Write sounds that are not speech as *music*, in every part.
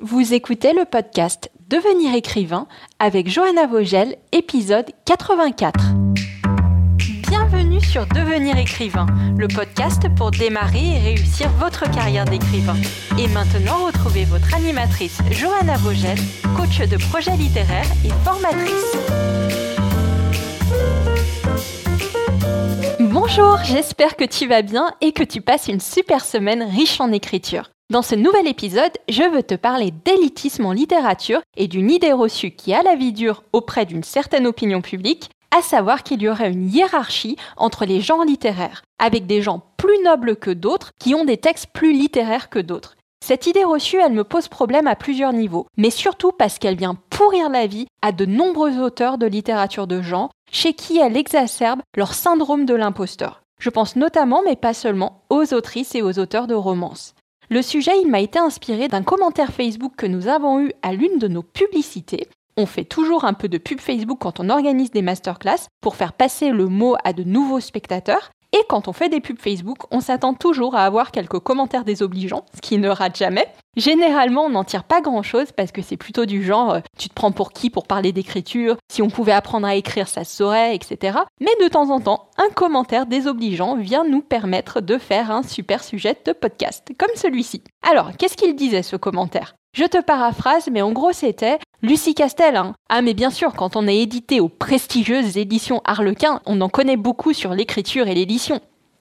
Vous écoutez le podcast Devenir écrivain avec Johanna Vogel, épisode 84. Bienvenue sur Devenir écrivain, le podcast pour démarrer et réussir votre carrière d'écrivain. Et maintenant, retrouvez votre animatrice Johanna Vogel, coach de projets littéraires et formatrice. Bonjour, j'espère que tu vas bien et que tu passes une super semaine riche en écriture. Dans ce nouvel épisode, je veux te parler d'élitisme en littérature et d'une idée reçue qui a la vie dure auprès d'une certaine opinion publique, à savoir qu'il y aurait une hiérarchie entre les genres littéraires, avec des gens plus nobles que d'autres qui ont des textes plus littéraires que d'autres. Cette idée reçue, elle me pose problème à plusieurs niveaux, mais surtout parce qu'elle vient pourrir la vie à de nombreux auteurs de littérature de genre, chez qui elle exacerbe leur syndrome de l'imposteur. Je pense notamment, mais pas seulement, aux autrices et aux auteurs de romances. Le sujet, il m'a été inspiré d'un commentaire Facebook que nous avons eu à l'une de nos publicités. On fait toujours un peu de pub Facebook quand on organise des masterclass pour faire passer le mot à de nouveaux spectateurs. Et quand on fait des pubs Facebook, on s'attend toujours à avoir quelques commentaires désobligeants, ce qui ne rate jamais. Généralement, on n'en tire pas grand-chose parce que c'est plutôt du genre euh, tu te prends pour qui pour parler d'écriture, si on pouvait apprendre à écrire, ça se saurait, etc. Mais de temps en temps, un commentaire désobligeant vient nous permettre de faire un super sujet de podcast, comme celui-ci. Alors, qu'est-ce qu'il disait ce commentaire? Je te paraphrase, mais en gros c'était Lucie Castel. Hein. Ah mais bien sûr, quand on est édité aux prestigieuses éditions Harlequin, on en connaît beaucoup sur l'écriture et l'édition.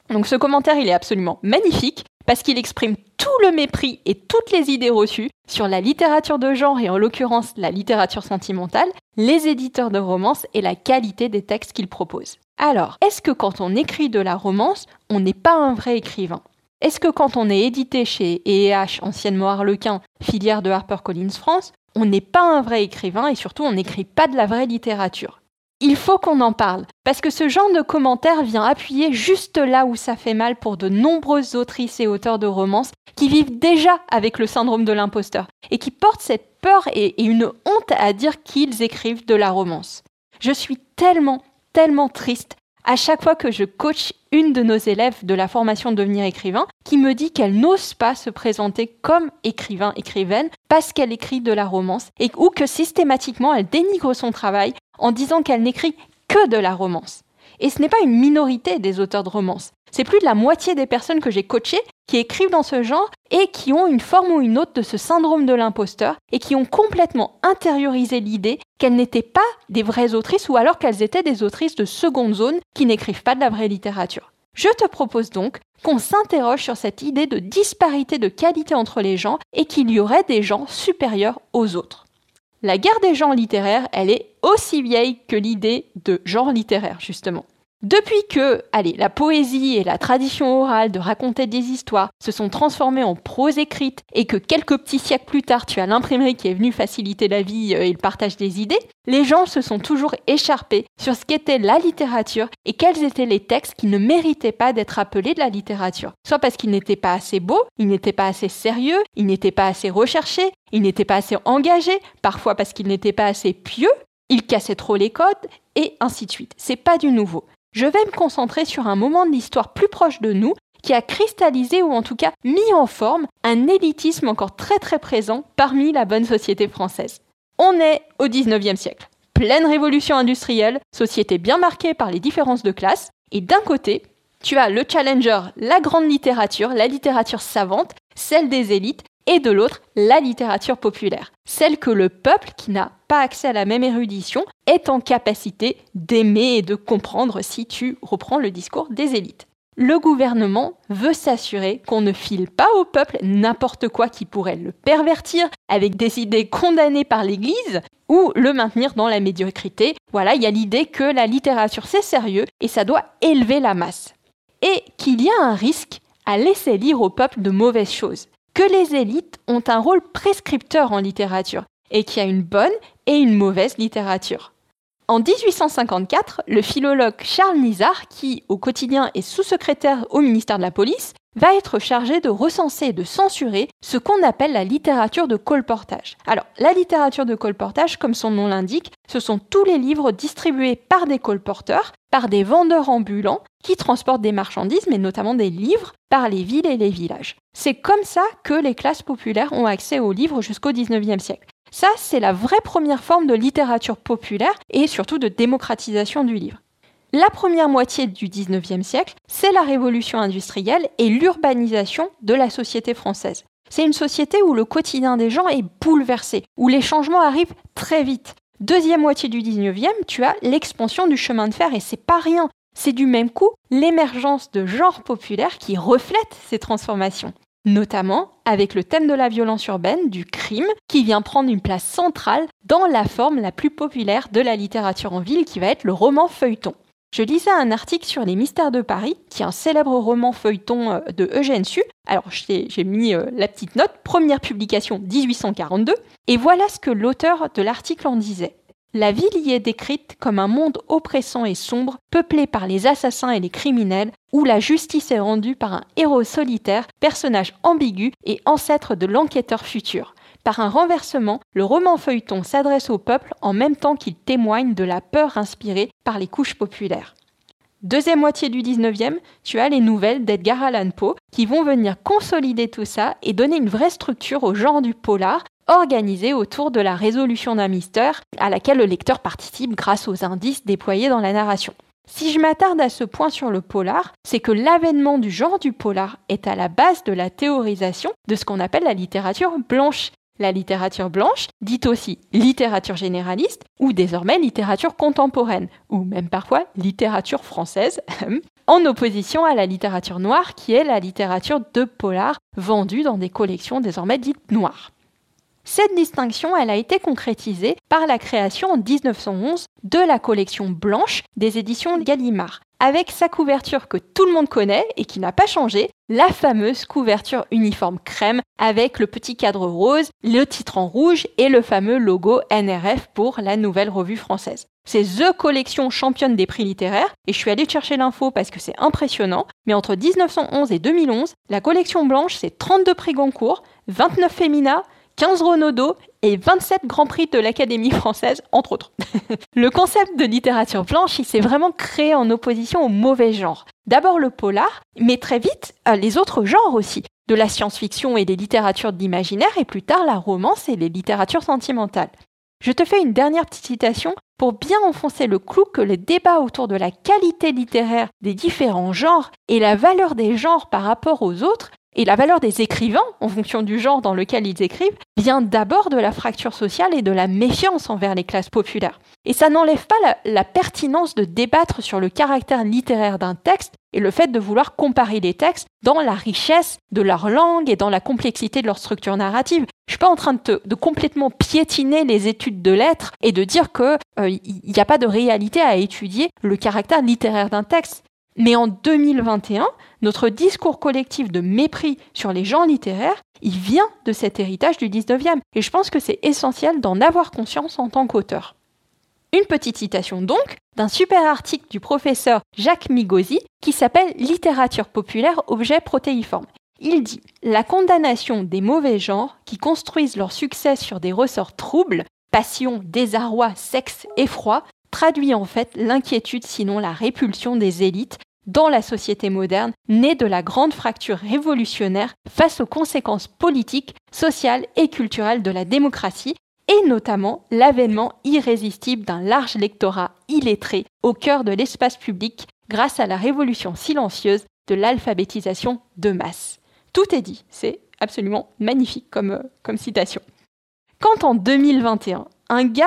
Donc ce commentaire il est absolument magnifique parce qu'il exprime tout le mépris et toutes les idées reçues sur la littérature de genre et en l'occurrence la littérature sentimentale, les éditeurs de romance et la qualité des textes qu'ils proposent. Alors, est-ce que quand on écrit de la romance, on n'est pas un vrai écrivain? Est-ce que quand on est édité chez EEH, anciennement Harlequin, filière de HarperCollins France, on n'est pas un vrai écrivain et surtout on n'écrit pas de la vraie littérature? Il faut qu'on en parle, parce que ce genre de commentaire vient appuyer juste là où ça fait mal pour de nombreuses autrices et auteurs de romances qui vivent déjà avec le syndrome de l'imposteur et qui portent cette peur et, une honte à dire qu'ils écrivent de la romance. Je suis tellement, tellement triste à chaque fois que je coach une de nos élèves de la formation Devenir écrivain qui me dit qu'elle n'ose pas se présenter comme écrivain, écrivaine parce qu'elle écrit de la romance et ou que systématiquement elle dénigre son travail en disant qu'elle n'écrit que de la romance. Et ce n'est pas une minorité des auteurs de romance. C'est plus de la moitié des personnes que j'ai coachées qui écrivent dans ce genre et qui ont une forme ou une autre de ce syndrome de l'imposteur et qui ont complètement intériorisé l'idée qu'elles n'étaient pas des vraies autrices ou alors qu'elles étaient des autrices de seconde zone qui n'écrivent pas de la vraie littérature. Je te propose donc qu'on s'interroge sur cette idée de disparité de qualité entre les gens et qu'il y aurait des gens supérieurs aux autres. La guerre des genres littéraires, elle est aussi vieille que l'idée de genre littéraire, justement. Depuis que, allez, la poésie et la tradition orale de raconter des histoires se sont transformées en prose écrite et que quelques petits siècles plus tard tu as l'imprimerie qui est venue faciliter la vie euh, et le partage des idées, les gens se sont toujours écharpés sur ce qu'était la littérature et quels étaient les textes qui ne méritaient pas d'être appelés de la littérature. Soit parce qu'ils n'étaient pas assez beaux, ils n'étaient pas assez sérieux, ils n'étaient pas assez recherchés, ils n'étaient pas assez engagés, parfois parce qu'ils n'étaient pas assez pieux, ils cassaient trop les codes, et ainsi de suite. C'est pas du nouveau je vais me concentrer sur un moment de l'histoire plus proche de nous qui a cristallisé ou en tout cas mis en forme un élitisme encore très très présent parmi la bonne société française. On est au 19e siècle. Pleine révolution industrielle, société bien marquée par les différences de classe, et d'un côté, tu as le challenger, la grande littérature, la littérature savante, celle des élites, et de l'autre, la littérature populaire, celle que le peuple, qui n'a pas accès à la même érudition, est en capacité d'aimer et de comprendre si tu reprends le discours des élites. Le gouvernement veut s'assurer qu'on ne file pas au peuple n'importe quoi qui pourrait le pervertir avec des idées condamnées par l'Église ou le maintenir dans la médiocrité. Voilà, il y a l'idée que la littérature c'est sérieux et ça doit élever la masse. Et qu'il y a un risque à laisser lire au peuple de mauvaises choses que les élites ont un rôle prescripteur en littérature et qu'il y a une bonne et une mauvaise littérature. En 1854, le philologue Charles Nizar, qui au quotidien est sous-secrétaire au ministère de la Police, va être chargé de recenser et de censurer ce qu'on appelle la littérature de colportage. Alors, la littérature de colportage, comme son nom l'indique, ce sont tous les livres distribués par des colporteurs, par des vendeurs ambulants qui transportent des marchandises, mais notamment des livres, par les villes et les villages. C'est comme ça que les classes populaires ont accès aux livres jusqu'au XIXe siècle. Ça, c'est la vraie première forme de littérature populaire et surtout de démocratisation du livre. La première moitié du XIXe siècle, c'est la révolution industrielle et l'urbanisation de la société française. C'est une société où le quotidien des gens est bouleversé, où les changements arrivent très vite. Deuxième moitié du XIXe, tu as l'expansion du chemin de fer et c'est pas rien. C'est du même coup l'émergence de genres populaires qui reflètent ces transformations notamment avec le thème de la violence urbaine, du crime, qui vient prendre une place centrale dans la forme la plus populaire de la littérature en ville, qui va être le roman feuilleton. Je lisais un article sur Les Mystères de Paris, qui est un célèbre roman feuilleton euh, de Eugène Sue. Alors j'ai mis euh, la petite note, première publication 1842, et voilà ce que l'auteur de l'article en disait. La ville y est décrite comme un monde oppressant et sombre, peuplé par les assassins et les criminels, où la justice est rendue par un héros solitaire, personnage ambigu et ancêtre de l'enquêteur futur. Par un renversement, le roman feuilleton s'adresse au peuple en même temps qu'il témoigne de la peur inspirée par les couches populaires. Deuxième moitié du 19e, tu as les nouvelles d'Edgar Allan Poe qui vont venir consolider tout ça et donner une vraie structure au genre du polar organisé autour de la résolution d'un mystère à laquelle le lecteur participe grâce aux indices déployés dans la narration. Si je m'attarde à ce point sur le polar, c'est que l'avènement du genre du polar est à la base de la théorisation de ce qu'on appelle la littérature blanche, la littérature blanche, dite aussi littérature généraliste, ou désormais littérature contemporaine, ou même parfois littérature française, *laughs* en opposition à la littérature noire qui est la littérature de polar vendue dans des collections désormais dites noires. Cette distinction, elle a été concrétisée par la création en 1911 de la collection blanche des éditions Gallimard, avec sa couverture que tout le monde connaît et qui n'a pas changé, la fameuse couverture uniforme crème avec le petit cadre rose, le titre en rouge et le fameux logo NRF pour la nouvelle revue française. C'est The Collection championne des prix littéraires et je suis allée chercher l'info parce que c'est impressionnant, mais entre 1911 et 2011, la collection blanche c'est 32 prix Goncourt, 29 Femina, 15 Renaudot et 27 Grands Prix de l'Académie française, entre autres. *laughs* le concept de littérature blanche, il s'est vraiment créé en opposition au mauvais genre. D'abord le polar, mais très vite euh, les autres genres aussi, de la science-fiction et des littératures d'imaginaire, et plus tard la romance et les littératures sentimentales. Je te fais une dernière petite citation pour bien enfoncer le clou que le débat autour de la qualité littéraire des différents genres et la valeur des genres par rapport aux autres et la valeur des écrivains, en fonction du genre dans lequel ils écrivent, vient d'abord de la fracture sociale et de la méfiance envers les classes populaires. Et ça n'enlève pas la, pertinence de débattre sur le caractère littéraire d'un texte et le fait de vouloir comparer les textes dans la richesse de leur langue et dans la complexité de leur structure narrative. Je suis pas en train de, complètement piétiner les études de lettres et de dire qu'il n'y euh, a pas de réalité à étudier le caractère littéraire d'un texte. Mais en 2021, notre discours collectif de mépris sur les gens littéraires, il vient de cet héritage du 19e. Et je pense que c'est essentiel d'en avoir conscience en tant qu'auteur. Une petite citation donc d'un super article du professeur Jacques Migosi qui s'appelle Littérature populaire, objet protéiforme. Il dit La condamnation des mauvais genres qui construisent leur succès sur des ressorts troubles, passion, désarroi, sexe, effroi, traduit en fait l'inquiétude sinon la répulsion des élites dans la société moderne, née de la grande fracture révolutionnaire face aux conséquences politiques, sociales et culturelles de la démocratie, et notamment l'avènement irrésistible d'un large lectorat illettré au cœur de l'espace public grâce à la révolution silencieuse de l'alphabétisation de masse. Tout est dit, c'est absolument magnifique comme, euh, comme citation. Quand en 2021, un gars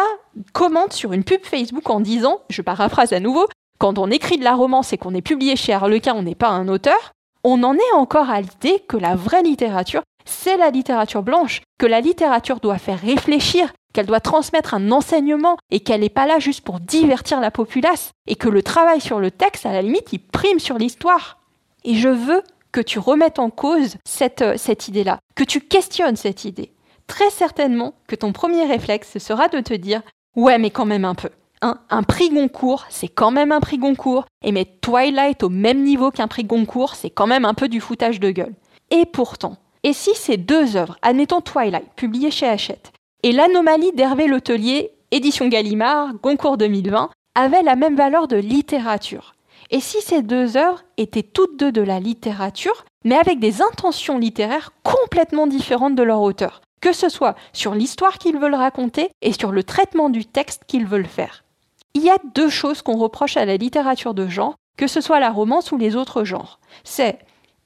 commente sur une pub Facebook en disant, je paraphrase à nouveau, quand on écrit de la romance et qu'on est publié chez Harlequin, on n'est pas un auteur, on en est encore à l'idée que la vraie littérature, c'est la littérature blanche, que la littérature doit faire réfléchir, qu'elle doit transmettre un enseignement et qu'elle n'est pas là juste pour divertir la populace, et que le travail sur le texte, à la limite, il prime sur l'histoire. Et je veux que tu remettes en cause cette, euh, cette idée-là, que tu questionnes cette idée. Très certainement que ton premier réflexe sera de te dire Ouais, mais quand même un peu un prix Goncourt, c'est quand même un prix Goncourt, et mettre Twilight au même niveau qu'un prix Goncourt, c'est quand même un peu du foutage de gueule. Et pourtant, et si ces deux œuvres, admettons Twilight, publiées chez Hachette, et l'anomalie d'Hervé Letellier, édition Gallimard, Goncourt 2020, avaient la même valeur de littérature? Et si ces deux œuvres étaient toutes deux de la littérature, mais avec des intentions littéraires complètement différentes de leur auteur, que ce soit sur l'histoire qu'ils veulent raconter et sur le traitement du texte qu'ils veulent faire? Il y a deux choses qu'on reproche à la littérature de genre, que ce soit la romance ou les autres genres. C'est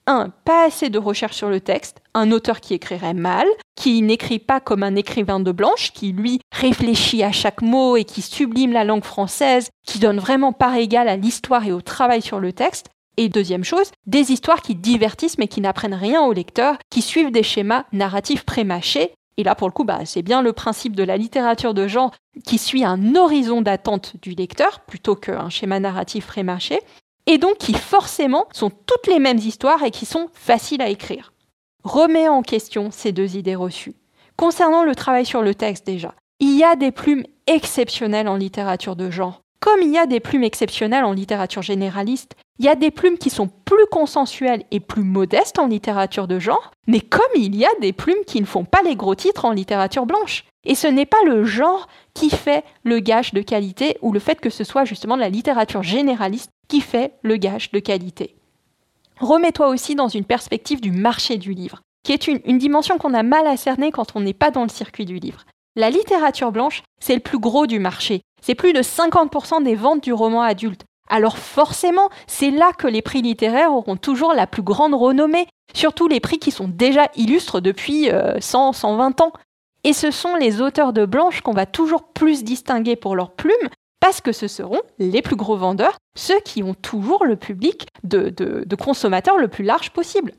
un, Pas assez de recherche sur le texte, un auteur qui écrirait mal, qui n'écrit pas comme un écrivain de blanche, qui lui réfléchit à chaque mot et qui sublime la langue française, qui donne vraiment part égale à l'histoire et au travail sur le texte. Et deuxième chose, des histoires qui divertissent mais qui n'apprennent rien au lecteur, qui suivent des schémas narratifs prémâchés et là, pour le coup, bah, c'est bien le principe de la littérature de genre qui suit un horizon d'attente du lecteur plutôt qu'un schéma narratif prémarché, et donc qui forcément sont toutes les mêmes histoires et qui sont faciles à écrire. Remets en question ces deux idées reçues. Concernant le travail sur le texte déjà, il y a des plumes exceptionnelles en littérature de genre. Comme il y a des plumes exceptionnelles en littérature généraliste, il y a des plumes qui sont plus consensuelles et plus modestes en littérature de genre, mais comme il y a des plumes qui ne font pas les gros titres en littérature blanche. Et ce n'est pas le genre qui fait le gage de qualité ou le fait que ce soit justement la littérature généraliste qui fait le gage de qualité. Remets-toi aussi dans une perspective du marché du livre, qui est une, dimension qu'on a mal à cerner quand on n'est pas dans le circuit du livre. La littérature blanche, c'est le plus gros du marché. C'est plus de 50% des ventes du roman adulte. Alors forcément, c'est là que les prix littéraires auront toujours la plus grande renommée, surtout les prix qui sont déjà illustres depuis 100, euh, 120 ans. Et ce sont les auteurs de Blanche qu'on va toujours plus distinguer pour leurs plumes, parce que ce seront les plus gros vendeurs, ceux qui ont toujours le public de, de consommateurs le plus large possible.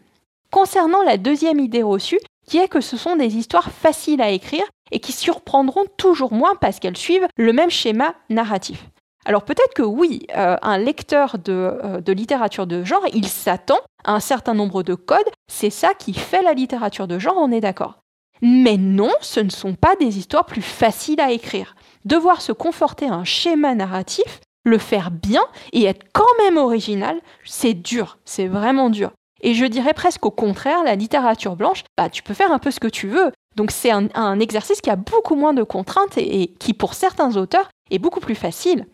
Concernant la deuxième idée reçue, qui est que ce sont des histoires faciles à écrire et qui surprendront toujours moins parce qu'elles suivent le même schéma narratif. Alors peut-être que oui, euh, un lecteur euh, de, littérature de genre, il s'attend à un certain nombre de codes, c'est ça qui fait la littérature de genre, on est d'accord. Mais non, ce ne sont pas des histoires plus faciles à écrire. Devoir se conforter à un schéma narratif, le faire bien et être quand même original, c'est dur, c'est vraiment dur. Et je dirais presque au contraire, la littérature blanche, bah, tu peux faire un peu ce que tu veux. Donc c'est un, exercice qui a beaucoup moins de contraintes et qui, pour certains auteurs, est beaucoup plus facile.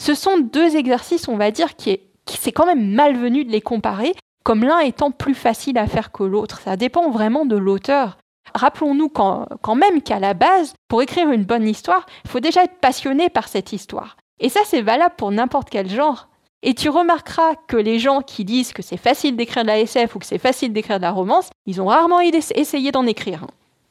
Ce sont deux exercices, on va dire, qui, est, c'est quand même malvenu de les comparer, comme l'un étant plus facile à faire que l'autre. Ça dépend vraiment de l'auteur. Rappelons-nous quand, quand même qu'à la base, pour écrire une bonne histoire, il faut déjà être passionné par cette histoire. Et ça, c'est valable pour n'importe quel genre. Et tu remarqueras que les gens qui disent que c'est facile d'écrire de la SF ou que c'est facile d'écrire de la romance, ils ont rarement essayé d'en écrire.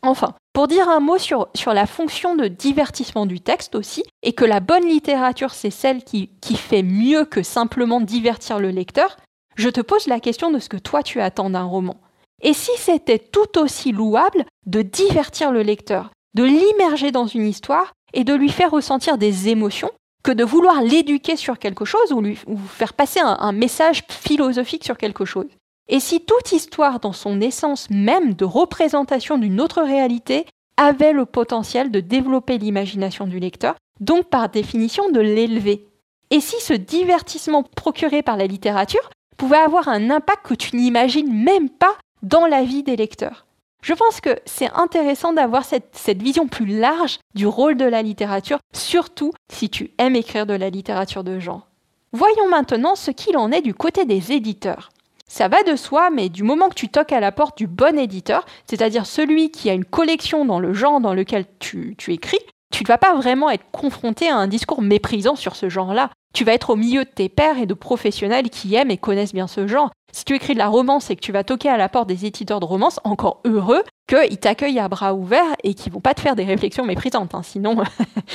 Enfin, pour dire un mot sur, la fonction de divertissement du texte aussi, et que la bonne littérature, c'est celle qui, qui fait mieux que simplement divertir le lecteur, je te pose la question de ce que toi tu attends d'un roman. Et si c'était tout aussi louable de divertir le lecteur, de l'immerger dans une histoire et de lui faire ressentir des émotions, que de vouloir l'éduquer sur quelque chose ou lui faire passer un message philosophique sur quelque chose? Et si toute histoire dans son essence même de représentation d'une autre réalité avait le potentiel de développer l'imagination du lecteur, donc par définition de l'élever Et si ce divertissement procuré par la littérature pouvait avoir un impact que tu n'imagines même pas dans la vie des lecteurs? Je pense que c'est intéressant d'avoir cette, vision plus large du rôle de la littérature, surtout si tu aimes écrire de la littérature de genre. Voyons maintenant ce qu'il en est du côté des éditeurs. Ça va de soi, mais du moment que tu toques à la porte du bon éditeur, c'est-à-dire celui qui a une collection dans le genre dans lequel tu, écris, tu ne vas pas vraiment être confronté à un discours méprisant sur ce genre-là. Tu vas être au milieu de tes pairs et de professionnels qui aiment et connaissent bien ce genre. Si tu écris de la romance et que tu vas toquer à la porte des éditeurs de romance, encore heureux qu'ils t'accueillent à bras ouverts et qu'ils vont pas te faire des réflexions méprisantes. Hein. Sinon,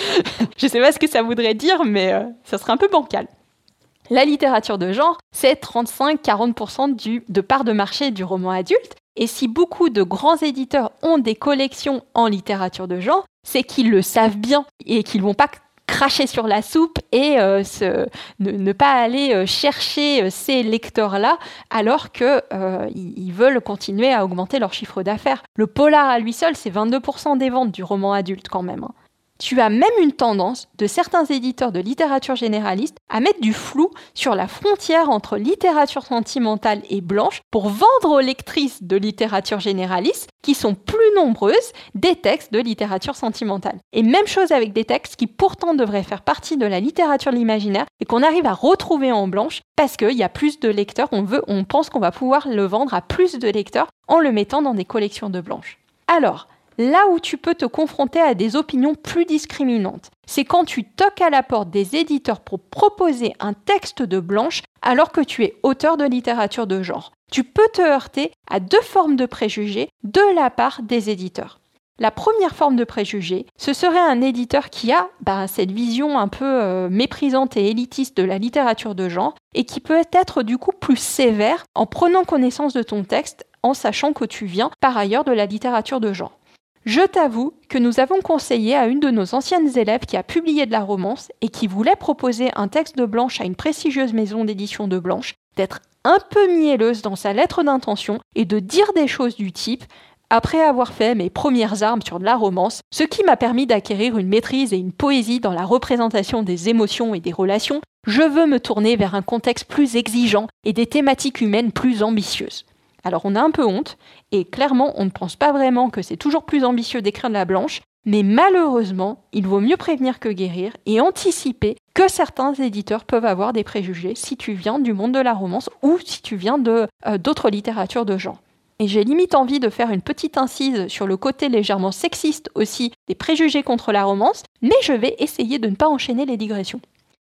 *laughs* je sais pas ce que ça voudrait dire, mais euh, ça serait un peu bancal. La littérature de genre, c'est 35-40% de part de marché du roman adulte. Et si beaucoup de grands éditeurs ont des collections en littérature de genre, c'est qu'ils le savent bien et qu'ils vont pas cracher sur la soupe et euh, ne, pas aller euh, chercher euh, ces lecteurs-là alors qu'ils veulent continuer à augmenter leur chiffre d'affaires. Le polar à lui seul, c'est 22% des ventes du roman adulte quand même. Tu as même une tendance de certains éditeurs de littérature généraliste à mettre du flou sur la frontière entre littérature sentimentale et blanche pour vendre aux lectrices de littérature généraliste, qui sont plus nombreuses, des textes de littérature sentimentale. Et même chose avec des textes qui pourtant devraient faire partie de la littérature de l'imaginaire et qu'on arrive à retrouver en blanche parce qu'il y a plus de lecteurs, on, veut, on pense qu'on va pouvoir le vendre à plus de lecteurs en le mettant dans des collections de blanches. Alors, là où tu peux te confronter à des opinions plus discriminantes. C'est quand tu toques à la porte des éditeurs pour proposer un texte de blanche alors que tu es auteur de littérature de genre. Tu peux te heurter à deux formes de préjugés de la part des éditeurs. La première forme de préjugé, ce serait un éditeur qui a bah, cette vision un peu euh, méprisante et élitiste de la littérature de genre et qui peut être du coup plus sévère en prenant connaissance de ton texte en sachant que tu viens par ailleurs de la littérature de genre. Je t'avoue que nous avons conseillé à une de nos anciennes élèves qui a publié de la romance et qui voulait proposer un texte de Blanche à une prestigieuse maison d'édition de Blanche d'être un peu mielleuse dans sa lettre d'intention et de dire des choses du type après avoir fait mes premières armes sur de la romance, ce qui m'a permis d'acquérir une maîtrise et une poésie dans la représentation des émotions et des relations, je veux me tourner vers un contexte plus exigeant et des thématiques humaines plus ambitieuses. Alors on a un peu honte, et clairement on ne pense pas vraiment que c'est toujours plus ambitieux d'écrire de la blanche, mais malheureusement, il vaut mieux prévenir que guérir et anticiper que certains éditeurs peuvent avoir des préjugés si tu viens du monde de la romance ou si tu viens de euh, d'autres littératures de genre. Et j'ai limite envie de faire une petite incise sur le côté légèrement sexiste aussi des préjugés contre la romance, mais je vais essayer de ne pas enchaîner les digressions.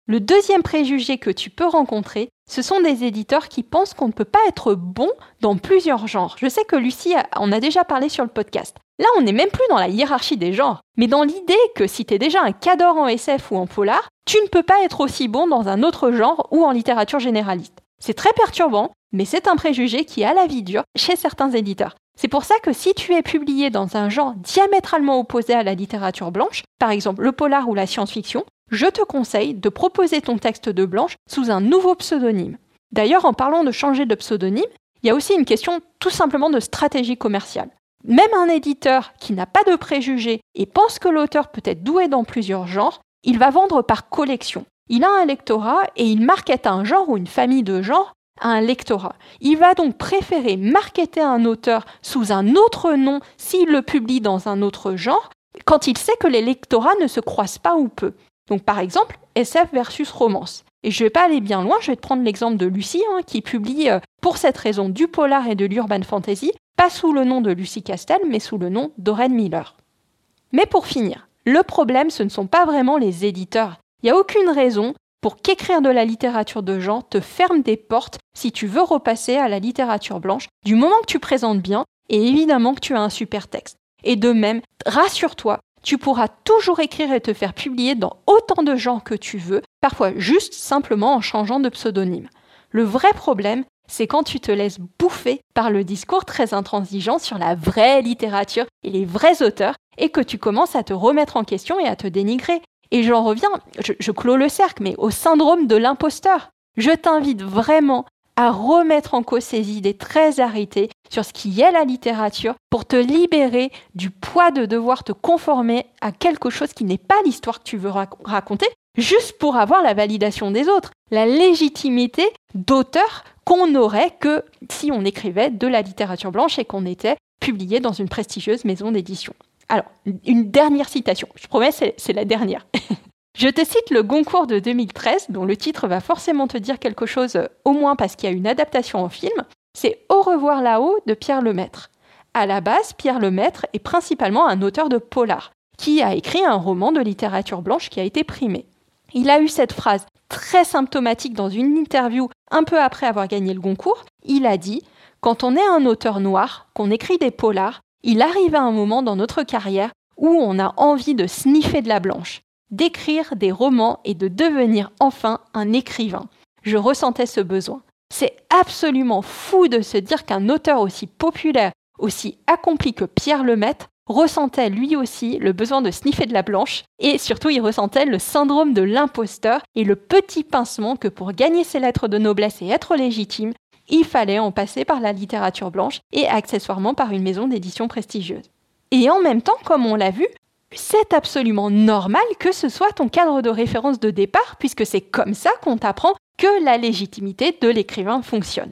Le deuxième préjugé que tu peux rencontrer, ce sont des éditeurs qui pensent qu'on ne peut pas être bon dans plusieurs genres. Je sais que Lucie en a déjà parlé sur le podcast. Là, on n'est même plus dans la hiérarchie des genres, mais dans l'idée que si tu es déjà un cadre en SF ou en polar, tu ne peux pas être aussi bon dans un autre genre ou en littérature généraliste. C'est très perturbant, mais c'est un préjugé qui a la vie dure chez certains éditeurs. C'est pour ça que si tu es publié dans un genre diamétralement opposé à la littérature blanche, par exemple le polar ou la science-fiction, je te conseille de proposer ton texte de blanche sous un nouveau pseudonyme. D'ailleurs, en parlant de changer de pseudonyme, il y a aussi une question tout simplement de stratégie commerciale. Même un éditeur qui n'a pas de préjugés et pense que l'auteur peut être doué dans plusieurs genres, il va vendre par collection. Il a un lectorat et il market un genre ou une famille de genres à un lectorat. Il va donc préférer marketer un auteur sous un autre nom s'il le publie dans un autre genre quand il sait que les lectorats ne se croisent pas ou peu. Donc par exemple, SF versus romance. Et je ne vais pas aller bien loin, je vais te prendre l'exemple de Lucie, hein, qui publie euh, pour cette raison du polar et de l'urban fantasy, pas sous le nom de Lucie Castel, mais sous le nom d'Oren Miller. Mais pour finir, le problème, ce ne sont pas vraiment les éditeurs. Il n'y a aucune raison pour qu'écrire de la littérature de genre te ferme des portes si tu veux repasser à la littérature blanche, du moment que tu présentes bien et évidemment que tu as un super texte. Et de même, rassure-toi, tu pourras toujours écrire et te faire publier dans autant de genres que tu veux, parfois juste simplement en changeant de pseudonyme. Le vrai problème, c'est quand tu te laisses bouffer par le discours très intransigeant sur la vraie littérature et les vrais auteurs, et que tu commences à te remettre en question et à te dénigrer. Et j'en reviens, je, je clôt le cercle, mais au syndrome de l'imposteur. Je t'invite vraiment à remettre en cause ces idées très arrêtées sur ce qui est la littérature pour te libérer du poids de devoir te conformer à quelque chose qui n'est pas l'histoire que tu veux raconter, juste pour avoir la validation des autres, la légitimité d'auteur qu'on aurait que si on écrivait de la littérature blanche et qu'on était publié dans une prestigieuse maison d'édition. Alors, une dernière citation, je promets, c'est la dernière. *laughs* Je te cite le Goncourt de 2013, dont le titre va forcément te dire quelque chose, euh, au moins parce qu'il y a une adaptation en film. C'est Au revoir là-haut de Pierre Lemaître. À la base, Pierre Lemaître est principalement un auteur de polar, qui a écrit un roman de littérature blanche qui a été primé. Il a eu cette phrase très symptomatique dans une interview un peu après avoir gagné le Goncourt. Il a dit Quand on est un auteur noir, qu'on écrit des polars, il arrive à un moment dans notre carrière où on a envie de sniffer de la blanche d'écrire des romans et de devenir enfin un écrivain. Je ressentais ce besoin. C'est absolument fou de se dire qu'un auteur aussi populaire, aussi accompli que Pierre Lemaitre ressentait lui aussi le besoin de sniffer de la blanche et surtout il ressentait le syndrome de l'imposteur et le petit pincement que pour gagner ses lettres de noblesse et être légitime, il fallait en passer par la littérature blanche et accessoirement par une maison d'édition prestigieuse. Et en même temps, comme on l'a vu, c'est absolument normal que ce soit ton cadre de référence de départ, puisque c'est comme ça qu'on t'apprend que la légitimité de l'écrivain fonctionne.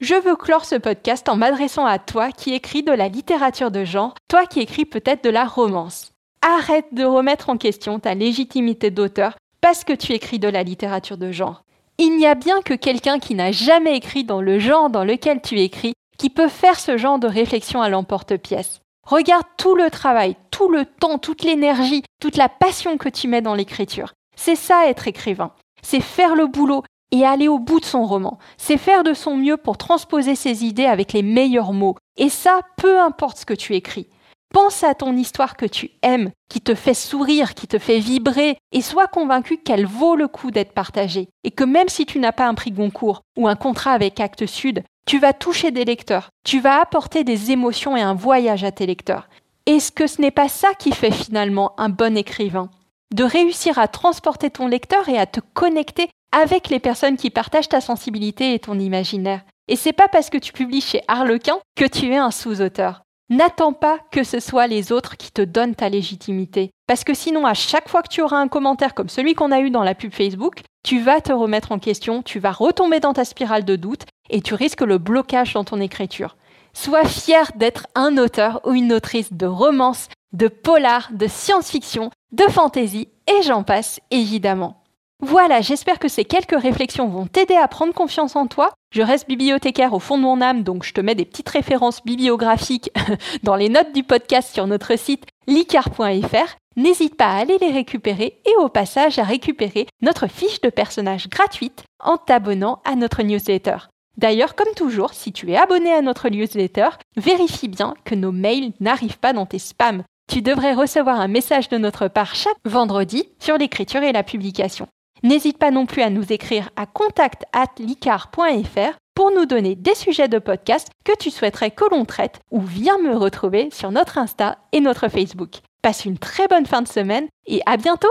Je veux clore ce podcast en m'adressant à toi qui écris de la littérature de genre, toi qui écris peut-être de la romance. Arrête de remettre en question ta légitimité d'auteur parce que tu écris de la littérature de genre. Il n'y a bien que quelqu'un qui n'a jamais écrit dans le genre dans lequel tu écris qui peut faire ce genre de réflexion à l'emporte-pièce. Regarde tout le travail, tout le temps, toute l'énergie, toute la passion que tu mets dans l'écriture. C'est ça être écrivain. C'est faire le boulot et aller au bout de son roman. C'est faire de son mieux pour transposer ses idées avec les meilleurs mots. Et ça, peu importe ce que tu écris. Pense à ton histoire que tu aimes, qui te fait sourire, qui te fait vibrer, et sois convaincu qu'elle vaut le coup d'être partagée, et que même si tu n'as pas un prix Goncourt ou un contrat avec Actes Sud, tu vas toucher des lecteurs, tu vas apporter des émotions et un voyage à tes lecteurs. Est-ce que ce n'est pas ça qui fait finalement un bon écrivain? De réussir à transporter ton lecteur et à te connecter avec les personnes qui partagent ta sensibilité et ton imaginaire. Et c'est pas parce que tu publies chez Harlequin que tu es un sous-auteur. N'attends pas que ce soit les autres qui te donnent ta légitimité. Parce que sinon, à chaque fois que tu auras un commentaire comme celui qu'on a eu dans la pub Facebook, tu vas te remettre en question, tu vas retomber dans ta spirale de doute et tu risques le blocage dans ton écriture. Sois fier d'être un auteur ou une autrice de romance, de polar, de science-fiction, de fantasy et j'en passe évidemment. Voilà, j'espère que ces quelques réflexions vont t'aider à prendre confiance en toi. Je reste bibliothécaire au fond de mon âme, donc je te mets des petites références bibliographiques *laughs* dans les notes du podcast sur notre site licar.fr. N'hésite pas à aller les récupérer et au passage à récupérer notre fiche de personnage gratuite en t'abonnant à notre newsletter. D'ailleurs, comme toujours, si tu es abonné à notre newsletter, vérifie bien que nos mails n'arrivent pas dans tes spams. Tu devrais recevoir un message de notre part chaque vendredi sur l'écriture et la publication. N'hésite pas non plus à nous écrire à contact@licar.fr pour nous donner des sujets de podcast que tu souhaiterais que l'on traite ou viens me retrouver sur notre Insta et notre Facebook. Passe une très bonne fin de semaine et à bientôt